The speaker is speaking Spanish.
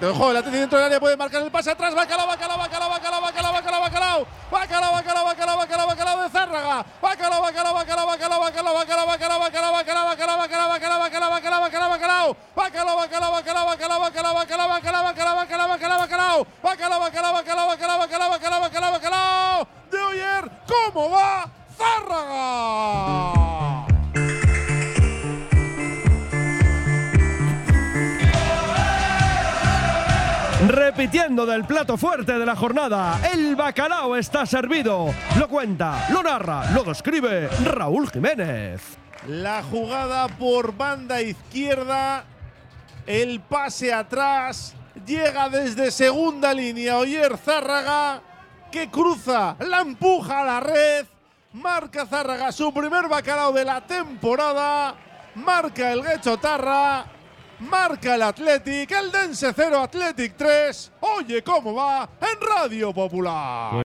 Ojo, el Atleti dentro del área puede marcar el pase atrás. Bacalao, bacalao, bacalao, bacalao, bacalao, bacalao, bacalao. Bacalao, bacalao, bacalao, bacalao, bacalao de Zárraga. Bacalao, bacalao, bacalao, bacalao, bacalao, bacalao, bacalao, bacalao, bacalao, bacalao, bacalao, bacalao, bacalao, bacalao, bacalao, bacalao. Bacalao, bacalao, bacalao, bacalao, bacalao, bacalao, bacalao, bacalao, bacalao, bacalao, bacalao. Bacalao, bacalao, bacalao, bacalao, bacalao, bacalao, bacalao, bacalao. De Oyer, ¿cómo va Zárraga? Repitiendo del plato fuerte de la jornada, el bacalao está servido. Lo cuenta, lo narra, lo describe Raúl Jiménez. La jugada por banda izquierda, el pase atrás, llega desde segunda línea Oyer Zárraga, que cruza, la empuja a la red, marca Zárraga su primer bacalao de la temporada, marca el Guecho Tarra, marca el Athletic, el Dense 0 Athletic 3, oye cómo va en Radio Popular.